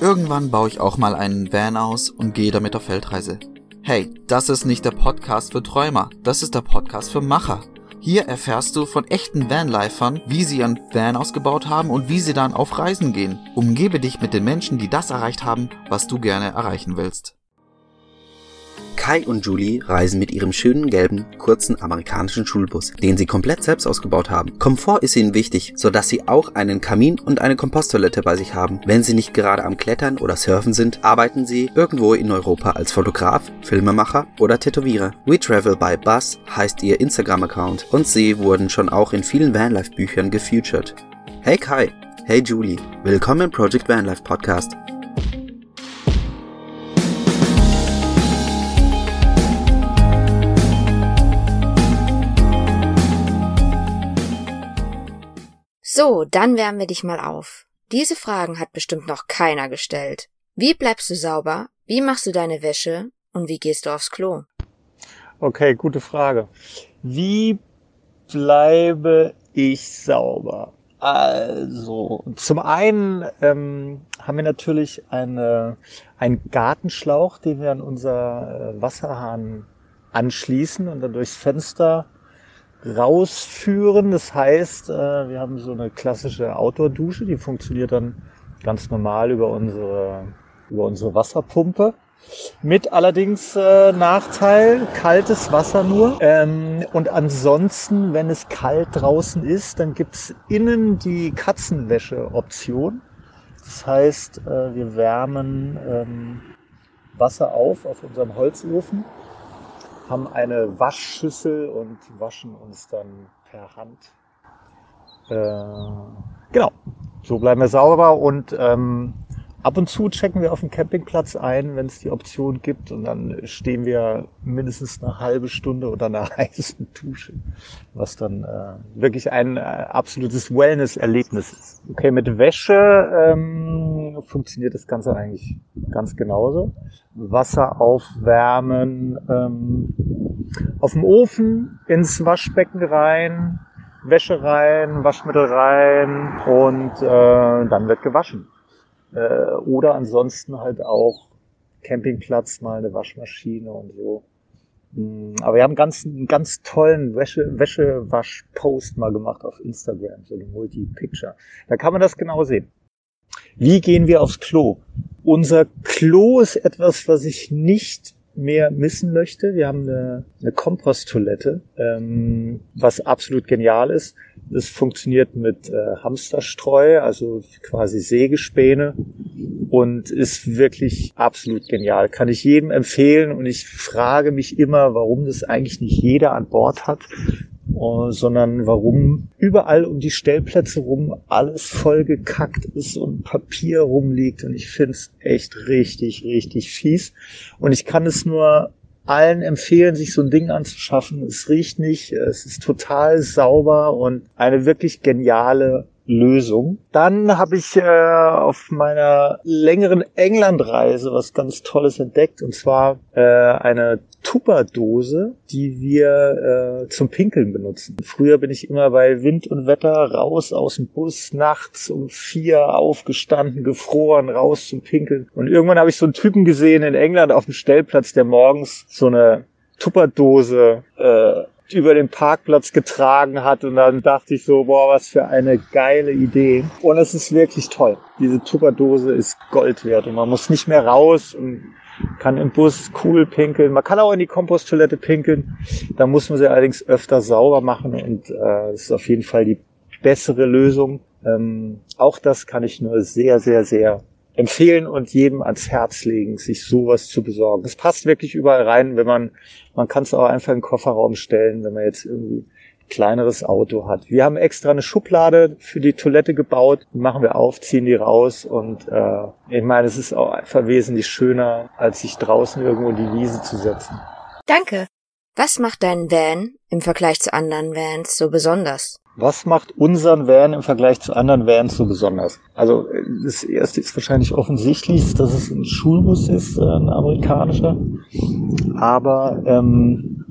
Irgendwann baue ich auch mal einen Van aus und gehe damit auf Feldreise. Hey, das ist nicht der Podcast für Träumer, das ist der Podcast für Macher. Hier erfährst du von echten Vanlifern, wie sie ihren Van ausgebaut haben und wie sie dann auf Reisen gehen. Umgebe dich mit den Menschen, die das erreicht haben, was du gerne erreichen willst. Kai und Julie reisen mit ihrem schönen gelben, kurzen amerikanischen Schulbus, den sie komplett selbst ausgebaut haben. Komfort ist ihnen wichtig, sodass sie auch einen Kamin und eine Komposttoilette bei sich haben. Wenn sie nicht gerade am Klettern oder Surfen sind, arbeiten sie irgendwo in Europa als Fotograf, Filmemacher oder Tätowierer. We Travel by Bus heißt ihr Instagram-Account und sie wurden schon auch in vielen Vanlife-Büchern gefeatured. Hey Kai, hey Julie, willkommen im Project Vanlife Podcast. So, dann wärmen wir dich mal auf. Diese Fragen hat bestimmt noch keiner gestellt. Wie bleibst du sauber? Wie machst du deine Wäsche? Und wie gehst du aufs Klo? Okay, gute Frage. Wie bleibe ich sauber? Also, zum einen ähm, haben wir natürlich eine, einen Gartenschlauch, den wir an unser äh, Wasserhahn anschließen und dann durchs Fenster rausführen. Das heißt, äh, wir haben so eine klassische Outdoor-Dusche, die funktioniert dann ganz normal über unsere, über unsere Wasserpumpe. Mit allerdings äh, Nachteil, kaltes Wasser nur. Ähm, und ansonsten, wenn es kalt draußen ist, dann gibt's innen die Katzenwäsche-Option. Das heißt, äh, wir wärmen ähm, Wasser auf auf unserem Holzofen haben eine Waschschüssel und waschen uns dann per Hand. Äh, genau, so bleiben wir sauber und ähm, ab und zu checken wir auf dem Campingplatz ein, wenn es die Option gibt und dann stehen wir mindestens eine halbe Stunde oder eine heiße Dusche, was dann äh, wirklich ein äh, absolutes Wellness-Erlebnis ist. Okay, mit Wäsche ähm, funktioniert das Ganze eigentlich ganz genauso. Wasser aufwärmen, ähm, auf dem Ofen ins Waschbecken rein, Wäsche rein, Waschmittel rein und äh, dann wird gewaschen. Äh, oder ansonsten halt auch Campingplatz, mal eine Waschmaschine und so. Mm, aber wir haben ganz, einen ganz tollen Wäsche, Wäschewasch-Post mal gemacht auf Instagram, so eine Multi-Picture. Da kann man das genau sehen. Wie gehen wir aufs Klo? Unser Klo ist etwas, was ich nicht mehr missen möchte. Wir haben eine, eine Komposttoilette, ähm, was absolut genial ist. Das funktioniert mit äh, Hamsterstreu, also quasi Sägespäne und ist wirklich absolut genial. Kann ich jedem empfehlen und ich frage mich immer, warum das eigentlich nicht jeder an Bord hat. Sondern warum überall um die Stellplätze rum alles vollgekackt ist und Papier rumliegt und ich finde es echt richtig, richtig fies und ich kann es nur allen empfehlen, sich so ein Ding anzuschaffen. Es riecht nicht, es ist total sauber und eine wirklich geniale Lösung. Dann habe ich äh, auf meiner längeren Englandreise was ganz Tolles entdeckt und zwar äh, eine Tupperdose, die wir äh, zum Pinkeln benutzen. Früher bin ich immer bei Wind und Wetter raus aus dem Bus, nachts um vier aufgestanden, gefroren, raus zum Pinkeln. Und irgendwann habe ich so einen Typen gesehen in England auf dem Stellplatz, der morgens so eine Tupperdose äh, über den Parkplatz getragen hat und dann dachte ich so, boah, was für eine geile Idee. Und es ist wirklich toll. Diese Tupperdose ist Gold wert und man muss nicht mehr raus und kann im Bus cool pinkeln. Man kann auch in die Komposttoilette pinkeln. Da muss man sie allerdings öfter sauber machen und äh, ist auf jeden Fall die bessere Lösung. Ähm, auch das kann ich nur sehr, sehr, sehr empfehlen und jedem ans Herz legen, sich sowas zu besorgen. Es passt wirklich überall rein, wenn man, man kann es auch einfach in den Kofferraum stellen, wenn man jetzt irgendwie kleineres Auto hat. Wir haben extra eine Schublade für die Toilette gebaut, die machen wir auf, ziehen die raus und äh, ich meine, es ist auch einfach wesentlich schöner, als sich draußen irgendwo in die Wiese zu setzen. Danke. Was macht dein Van im Vergleich zu anderen Vans so besonders? Was macht unseren Van im Vergleich zu anderen Vans so besonders? Also das erste ist wahrscheinlich offensichtlich, dass es ein Schulbus ist, äh, ein amerikanischer. Aber ähm,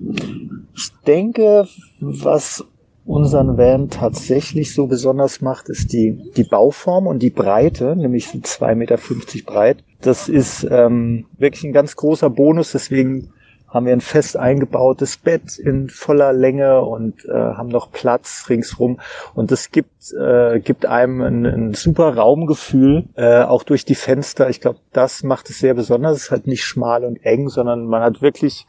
ich denke, was unseren Van tatsächlich so besonders macht, ist die, die Bauform und die Breite, nämlich so 2,50 Meter breit. Das ist ähm, wirklich ein ganz großer Bonus, deswegen haben wir ein fest eingebautes Bett in voller Länge und äh, haben noch Platz ringsrum. Und das gibt, äh, gibt einem ein, ein super Raumgefühl, äh, auch durch die Fenster. Ich glaube, das macht es sehr besonders. Es ist halt nicht schmal und eng, sondern man hat wirklich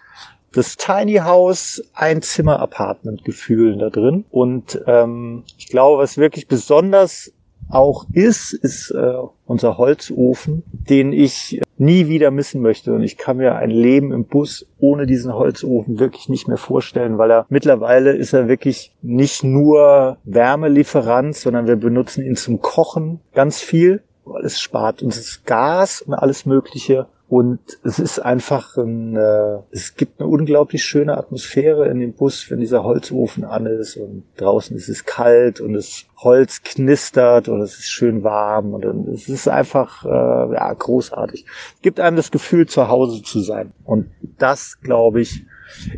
das Tiny House Einzimmer Apartment Gefühl da drin. Und ähm, ich glaube, was wirklich besonders auch ist, ist äh, unser Holzofen, den ich nie wieder missen möchte. Und ich kann mir ein Leben im Bus ohne diesen Holzofen wirklich nicht mehr vorstellen, weil er mittlerweile ist er wirklich nicht nur Wärmelieferant, sondern wir benutzen ihn zum Kochen ganz viel, weil es spart uns Gas und alles Mögliche. Und es ist einfach ein, äh, es gibt eine unglaublich schöne Atmosphäre in dem Bus, wenn dieser Holzofen an ist und draußen ist es kalt und das Holz knistert und es ist schön warm und es ist einfach äh, ja, großartig. Es gibt einem das Gefühl, zu Hause zu sein. Und das, glaube ich,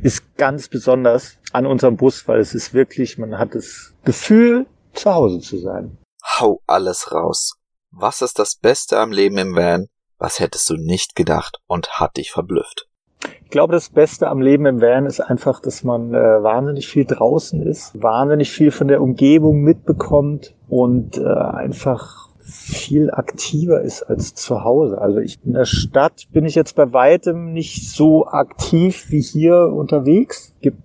ist ganz besonders an unserem Bus, weil es ist wirklich, man hat das Gefühl, zu Hause zu sein. Hau alles raus. Was ist das Beste am Leben im Van? Was hättest du nicht gedacht und hat dich verblüfft? Ich glaube, das Beste am Leben im Van ist einfach, dass man äh, wahnsinnig viel draußen ist, wahnsinnig viel von der Umgebung mitbekommt und äh, einfach viel aktiver ist als zu Hause. Also ich in der Stadt bin ich jetzt bei weitem nicht so aktiv wie hier unterwegs. Gibt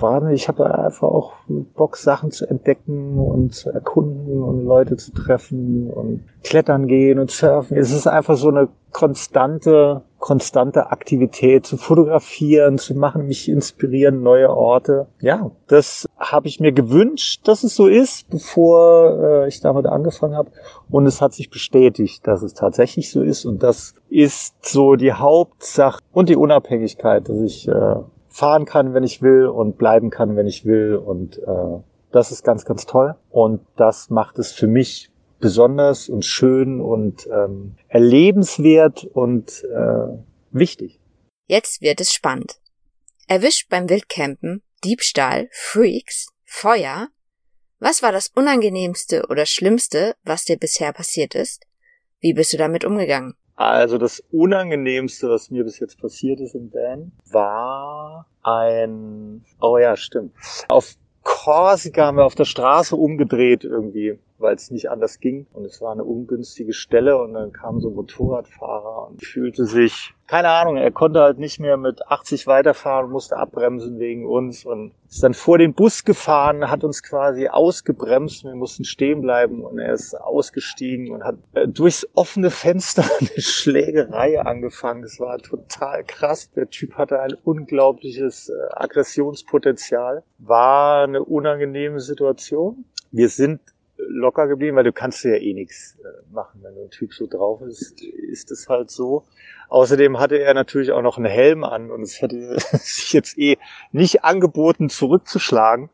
wahnsinnig, ich habe einfach auch Bock, Sachen zu entdecken und zu erkunden und Leute zu treffen und klettern gehen und surfen. Es ist einfach so eine konstante, konstante Aktivität zu fotografieren, zu machen, mich inspirieren, neue Orte. Ja, das habe ich mir gewünscht, dass es so ist, bevor äh, ich damit angefangen habe. Und es hat sich bestätigt, dass es tatsächlich so ist. Und das ist so die Hauptsache und die Unabhängigkeit, dass ich äh, fahren kann, wenn ich will und bleiben kann, wenn ich will. Und äh, das ist ganz, ganz toll. Und das macht es für mich besonders und schön und ähm, erlebenswert und äh, wichtig. Jetzt wird es spannend. Erwischt beim Wildcampen, Diebstahl, Freaks, Feuer. Was war das Unangenehmste oder Schlimmste, was dir bisher passiert ist? Wie bist du damit umgegangen? Also das Unangenehmste, was mir bis jetzt passiert ist im Van, war ein, oh ja, stimmt. Auf Korsika haben wir auf der Straße umgedreht irgendwie weil es nicht anders ging. Und es war eine ungünstige Stelle und dann kam so ein Motorradfahrer und fühlte sich, keine Ahnung, er konnte halt nicht mehr mit 80 weiterfahren, musste abbremsen wegen uns und ist dann vor den Bus gefahren, hat uns quasi ausgebremst. Wir mussten stehen bleiben und er ist ausgestiegen und hat äh, durchs offene Fenster eine Schlägerei angefangen. Das war total krass. Der Typ hatte ein unglaubliches äh, Aggressionspotenzial. War eine unangenehme Situation. Wir sind locker geblieben, weil du kannst ja eh nichts äh, machen. Wenn ein Typ so drauf ist, ist es halt so. Außerdem hatte er natürlich auch noch einen Helm an und es hätte sich jetzt eh nicht angeboten, zurückzuschlagen.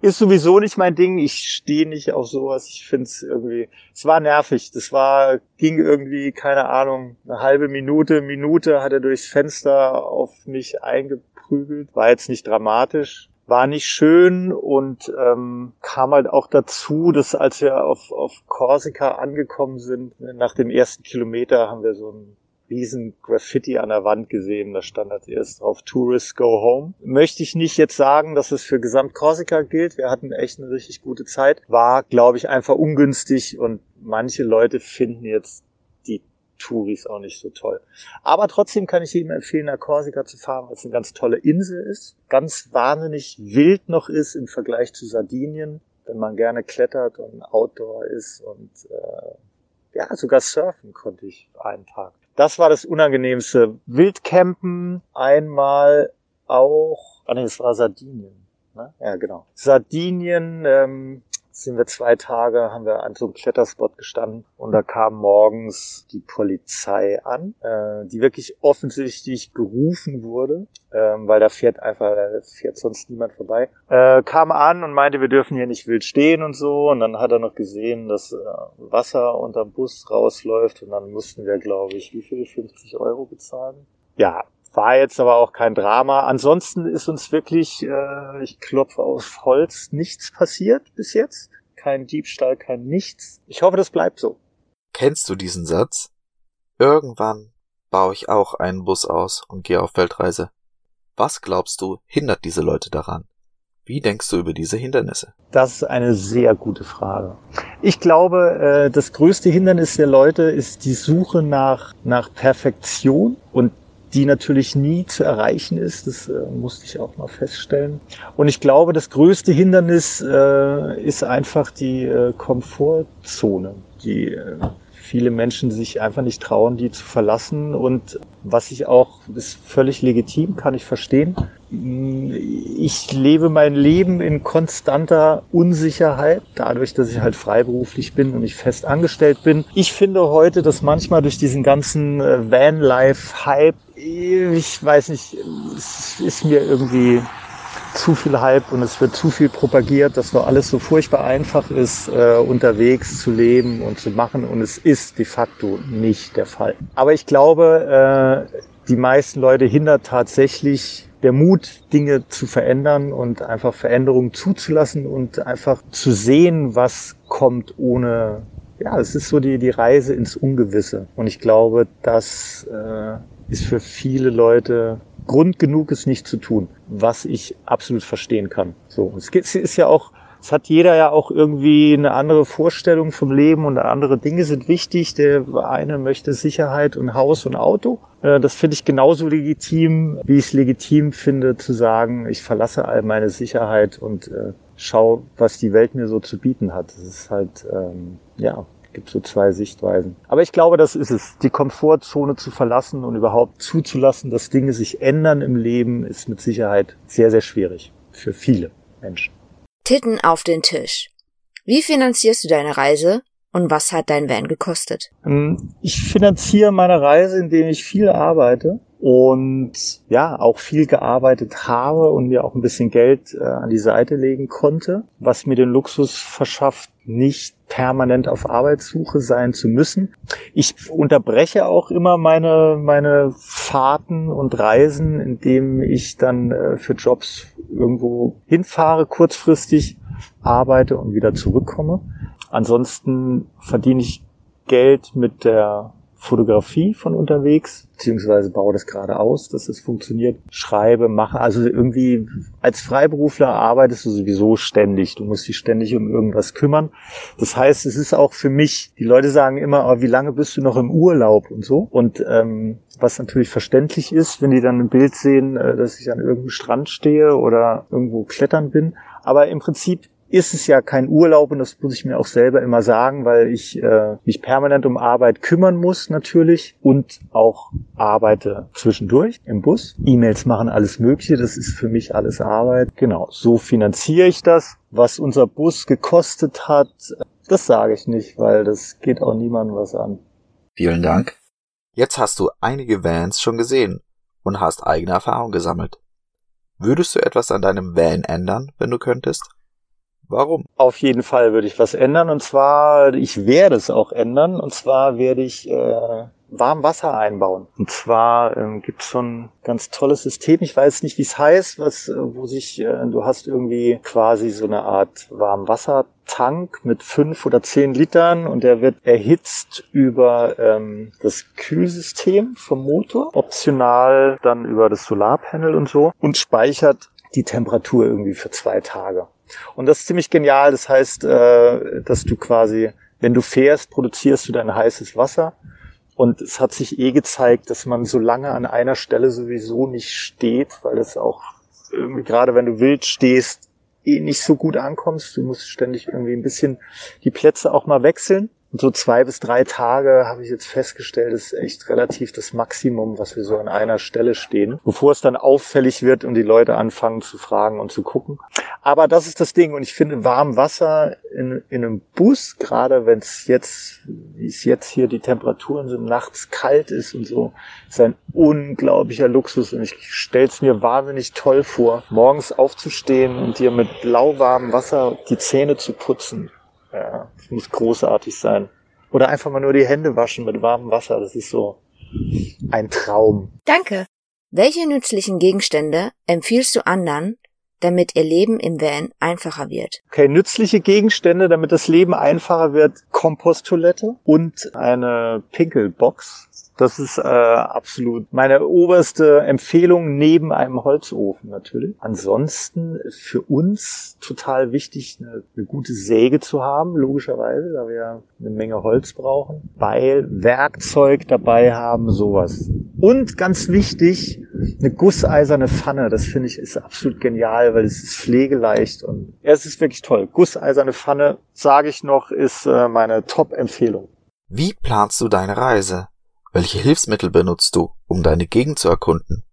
Ist sowieso nicht mein Ding. Ich stehe nicht auf sowas. Ich finde es irgendwie, es war nervig. Das war, ging irgendwie, keine Ahnung, eine halbe Minute, Minute hat er durchs Fenster auf mich eingeprügelt. War jetzt nicht dramatisch war nicht schön und ähm, kam halt auch dazu, dass als wir auf, auf Korsika angekommen sind, nach dem ersten Kilometer haben wir so ein riesen Graffiti an der Wand gesehen. Da stand als erst drauf Tourists go home. Möchte ich nicht jetzt sagen, dass es für Gesamt Korsika gilt. Wir hatten echt eine richtig gute Zeit. War, glaube ich, einfach ungünstig und manche Leute finden jetzt Touris auch nicht so toll. Aber trotzdem kann ich jedem empfehlen, nach Korsika zu fahren, weil es eine ganz tolle Insel ist. Ganz wahnsinnig wild noch ist im Vergleich zu Sardinien, wenn man gerne klettert und Outdoor ist und äh, ja, sogar surfen konnte ich einen Tag. Das war das Unangenehmste. Wildcampen einmal auch, ah nee, es war Sardinien. Ne? Ja, genau. Sardinien, ähm, sind wir zwei Tage, haben wir an so einem Kletterspot gestanden und da kam morgens die Polizei an, äh, die wirklich offensichtlich gerufen wurde, ähm, weil da fährt einfach, da fährt sonst niemand vorbei, äh, kam an und meinte, wir dürfen hier nicht wild stehen und so und dann hat er noch gesehen, dass äh, Wasser unterm Bus rausläuft und dann mussten wir, glaube ich, wie viel, 50 Euro bezahlen? Ja, War jetzt aber auch kein Drama. Ansonsten ist uns wirklich, äh, ich klopfe auf Holz, nichts passiert bis jetzt. Kein Diebstahl, kein nichts. Ich hoffe, das bleibt so. Kennst du diesen Satz? Irgendwann baue ich auch einen Bus aus und gehe auf Weltreise. Was glaubst du, hindert diese Leute daran? Wie denkst du über diese Hindernisse? Das ist eine sehr gute Frage. Ich glaube, äh, das größte Hindernis der Leute ist die Suche nach, nach Perfektion und die natürlich nie zu erreichen ist. Das äh, musste ich auch mal feststellen. Und ich glaube, das größte Hindernis äh, ist einfach die äh, Komfortzone, die äh, viele Menschen sich einfach nicht trauen, die zu verlassen. Und was ich auch, ist völlig legitim, kann ich verstehen. Ich lebe mein Leben in konstanter Unsicherheit, dadurch, dass ich halt freiberuflich bin und ich fest angestellt bin. Ich finde heute, dass manchmal durch diesen ganzen äh, Vanlife-Hype, ich weiß nicht, es ist mir irgendwie zu viel Hype und es wird zu viel propagiert, dass nur alles so furchtbar einfach ist, äh, unterwegs zu leben und zu machen. Und es ist de facto nicht der Fall. Aber ich glaube, äh, die meisten Leute hindert tatsächlich der Mut, Dinge zu verändern und einfach Veränderungen zuzulassen und einfach zu sehen, was kommt ohne ja, es ist so die, die Reise ins Ungewisse. Und ich glaube, das äh, ist für viele Leute Grund genug, es nicht zu tun, was ich absolut verstehen kann. So, es ist ja auch, es hat jeder ja auch irgendwie eine andere Vorstellung vom Leben und andere Dinge sind wichtig. Der eine möchte Sicherheit und Haus und Auto. Äh, das finde ich genauso legitim, wie ich es legitim finde, zu sagen, ich verlasse all meine Sicherheit und äh, schau, was die Welt mir so zu bieten hat. Das ist halt, ähm, ja, gibt so zwei Sichtweisen. Aber ich glaube, das ist es. Die Komfortzone zu verlassen und überhaupt zuzulassen, dass Dinge sich ändern im Leben, ist mit Sicherheit sehr, sehr schwierig für viele Menschen. Titten auf den Tisch. Wie finanzierst du deine Reise und was hat dein Van gekostet? Ähm, ich finanziere meine Reise, indem ich viel arbeite und ja, auch viel gearbeitet habe und mir auch ein bisschen Geld äh, an die Seite legen konnte, was mir den Luxus verschafft, nicht permanent auf Arbeitssuche sein zu müssen. Ich unterbreche auch immer meine, meine Fahrten und Reisen, indem ich dann äh, für Jobs irgendwo hinfahre, kurzfristig arbeite und wieder zurückkomme. Ansonsten verdiene ich Geld mit der Fotografie von unterwegs, beziehungsweise baue das gerade aus, dass es funktioniert, schreibe, mache. Also irgendwie als Freiberufler arbeitest du sowieso ständig. Du musst dich ständig um irgendwas kümmern. Das heißt, es ist auch für mich, die Leute sagen immer, oh, wie lange bist du noch im Urlaub und so. Und ähm, was natürlich verständlich ist, wenn die dann ein Bild sehen, äh, dass ich an irgendeinem Strand stehe oder irgendwo klettern bin. Aber im Prinzip ist es ja kein Urlaub und das muss ich mir auch selber immer sagen, weil ich äh, mich permanent um Arbeit kümmern muss natürlich und auch arbeite zwischendurch im Bus. E-Mails machen alles Mögliche, das ist für mich alles Arbeit. Genau, so finanziere ich das. Was unser Bus gekostet hat, das sage ich nicht, weil das geht auch niemandem was an. Vielen Dank. Jetzt hast du einige Vans schon gesehen und hast eigene Erfahrung gesammelt. Würdest du etwas an deinem Van ändern, wenn du könntest? Warum? Auf jeden Fall würde ich was ändern und zwar, ich werde es auch ändern und zwar werde ich äh, warm Wasser einbauen. Und zwar ähm, gibt es so ein ganz tolles System, ich weiß nicht, wie es heißt, was, äh, wo sich, äh, du hast irgendwie quasi so eine Art Warmwassertank mit fünf oder zehn Litern und der wird erhitzt über ähm, das Kühlsystem vom Motor, optional dann über das Solarpanel und so und speichert die Temperatur irgendwie für zwei Tage. Und das ist ziemlich genial. Das heißt, äh, dass du quasi, wenn du fährst, produzierst du dein heißes Wasser. Und es hat sich eh gezeigt, dass man so lange an einer Stelle sowieso nicht steht, weil es auch irgendwie, gerade wenn du wild stehst, eh nicht so gut ankommst. Du musst ständig irgendwie ein bisschen die Plätze auch mal wechseln. Und so zwei bis drei Tage habe ich jetzt festgestellt, ist echt relativ das Maximum, was wir so an einer Stelle stehen, bevor es dann auffällig wird und die Leute anfangen zu fragen und zu gucken. Aber das ist das Ding. Und ich finde warm Wasser in, in einem Bus, gerade wenn es jetzt, wie es jetzt hier die Temperaturen sind, nachts kalt ist und so, ist ein unglaublicher Luxus. Und ich stelle es mir wahnsinnig toll vor, morgens aufzustehen und dir mit lauwarmem Wasser die Zähne zu putzen ja, das muss großartig sein. Oder einfach mal nur die Hände waschen mit warmem Wasser. Das ist so ein Traum. Danke. Welche nützlichen Gegenstände empfiehlst du anderen, damit ihr Leben im Van einfacher wird? Okay, nützliche Gegenstände, damit das Leben einfacher wird. Komposttoilette und eine Pinkelbox. Das ist äh, absolut meine oberste Empfehlung neben einem Holzofen natürlich. Ansonsten für uns total wichtig, eine, eine gute Säge zu haben, logischerweise, da wir eine Menge Holz brauchen. Beil, Werkzeug dabei haben, sowas. Und ganz wichtig, eine gusseiserne Pfanne. Das finde ich ist absolut genial, weil es ist pflegeleicht und es ist wirklich toll. Gusseiserne Pfanne, sage ich noch, ist äh, meine Top-Empfehlung. Wie planst du deine Reise? Welche Hilfsmittel benutzt du, um deine Gegend zu erkunden?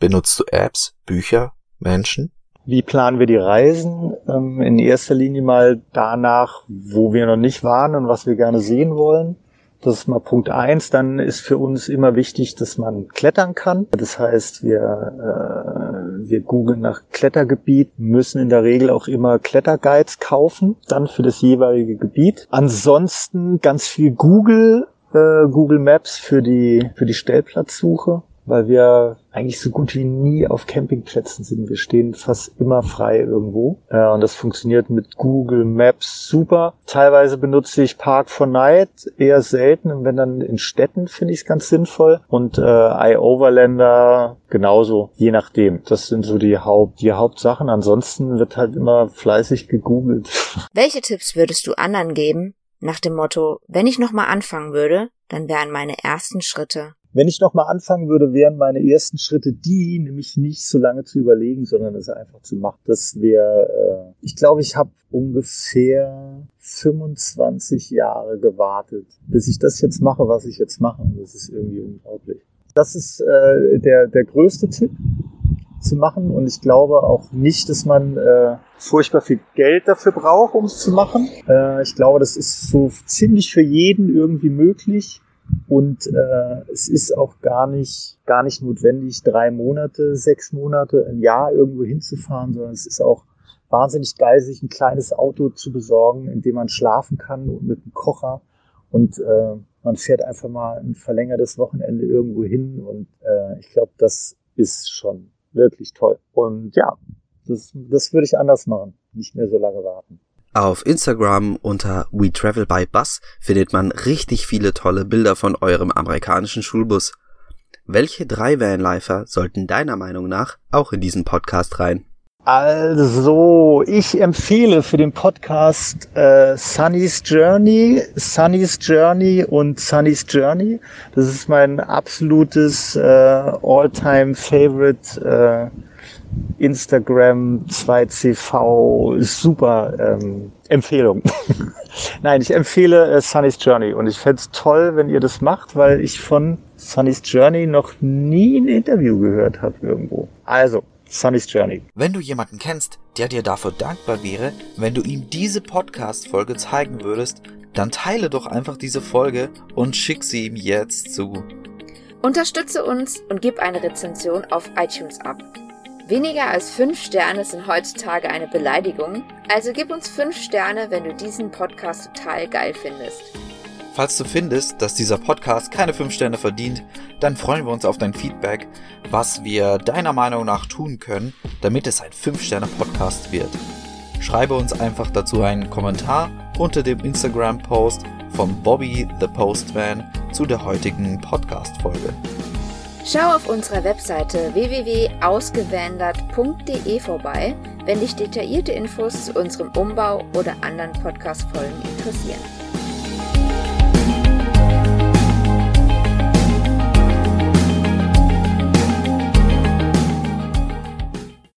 Benutzt du Apps, Bücher, Menschen? Wie planen wir die Reisen? Ähm, in erster Linie mal danach, wo wir noch nicht waren und was wir gerne sehen wollen. Das ist mal Punkt eins. Dann ist für uns immer wichtig, dass man klettern kann. Das heißt, wir, äh, wir googeln nach Klettergebiet, müssen in der Regel auch immer Kletterguides kaufen, dann für das jeweilige Gebiet. Ansonsten ganz viel Google äh, Google Maps für die, für die Stellplatzsuche, weil wir eigentlich so gut wie nie auf Campingplätzen sind. Wir stehen fast immer frei irgendwo. Äh, und das funktioniert mit Google Maps super. Teilweise benutze ich Park for Night eher selten. Und wenn dann in Städten finde ich es ganz sinnvoll. Und äh, iOverlander genauso, je nachdem. Das sind so die Haupt, die Hauptsachen. Ansonsten wird halt immer fleißig gegoogelt. Welche Tipps würdest du anderen geben, nach dem Motto, wenn ich nochmal anfangen würde, dann wären meine ersten Schritte. Wenn ich nochmal anfangen würde, wären meine ersten Schritte die, nämlich nicht so lange zu überlegen, sondern es einfach zu machen. Das wäre, äh, ich glaube, ich habe ungefähr 25 Jahre gewartet, bis ich das jetzt mache, was ich jetzt mache. Das ist irgendwie unglaublich. Das ist äh, der, der größte Tipp zu machen. Und ich glaube auch nicht, dass man äh, furchtbar viel Geld dafür braucht, um es zu machen. Äh, ich glaube, das ist so ziemlich für jeden irgendwie möglich. Und äh, es ist auch gar nicht, gar nicht notwendig, drei Monate, sechs Monate, ein Jahr irgendwo hinzufahren, sondern es ist auch wahnsinnig geil, sich ein kleines Auto zu besorgen, in dem man schlafen kann und mit einem Kocher. Und äh, man fährt einfach mal ein verlängertes Wochenende irgendwo hin. Und äh, ich glaube, das ist schon wirklich toll. Und ja, das, das würde ich anders machen. Nicht mehr so lange warten. Auf Instagram unter We Travel by Bus findet man richtig viele tolle Bilder von eurem amerikanischen Schulbus. Welche drei Vanlifer sollten deiner Meinung nach auch in diesen Podcast rein? Also, ich empfehle für den Podcast äh, Sunny's Journey, Sunny's Journey und Sunny's Journey. Das ist mein absolutes äh, all-time favorite äh, Instagram 2CV super ähm, Empfehlung. Nein, ich empfehle äh, Sunny's Journey und ich fände es toll, wenn ihr das macht, weil ich von Sunny's Journey noch nie ein Interview gehört habe irgendwo. Also, Sunny's Journey. Wenn du jemanden kennst, der dir dafür dankbar wäre, wenn du ihm diese Podcast-Folge zeigen würdest, dann teile doch einfach diese Folge und schick sie ihm jetzt zu. Unterstütze uns und gib eine Rezension auf iTunes ab. Weniger als 5 Sterne sind heutzutage eine Beleidigung, also gib uns 5 Sterne, wenn du diesen Podcast total geil findest. Falls du findest, dass dieser Podcast keine 5 Sterne verdient, dann freuen wir uns auf dein Feedback, was wir deiner Meinung nach tun können, damit es ein 5 Sterne Podcast wird. Schreibe uns einfach dazu einen Kommentar unter dem Instagram Post von Bobby the Postman zu der heutigen Podcast Folge. Schau auf unserer Webseite www.ausgewandert.de vorbei, wenn dich detaillierte Infos zu unserem Umbau oder anderen Podcast-Folgen interessieren.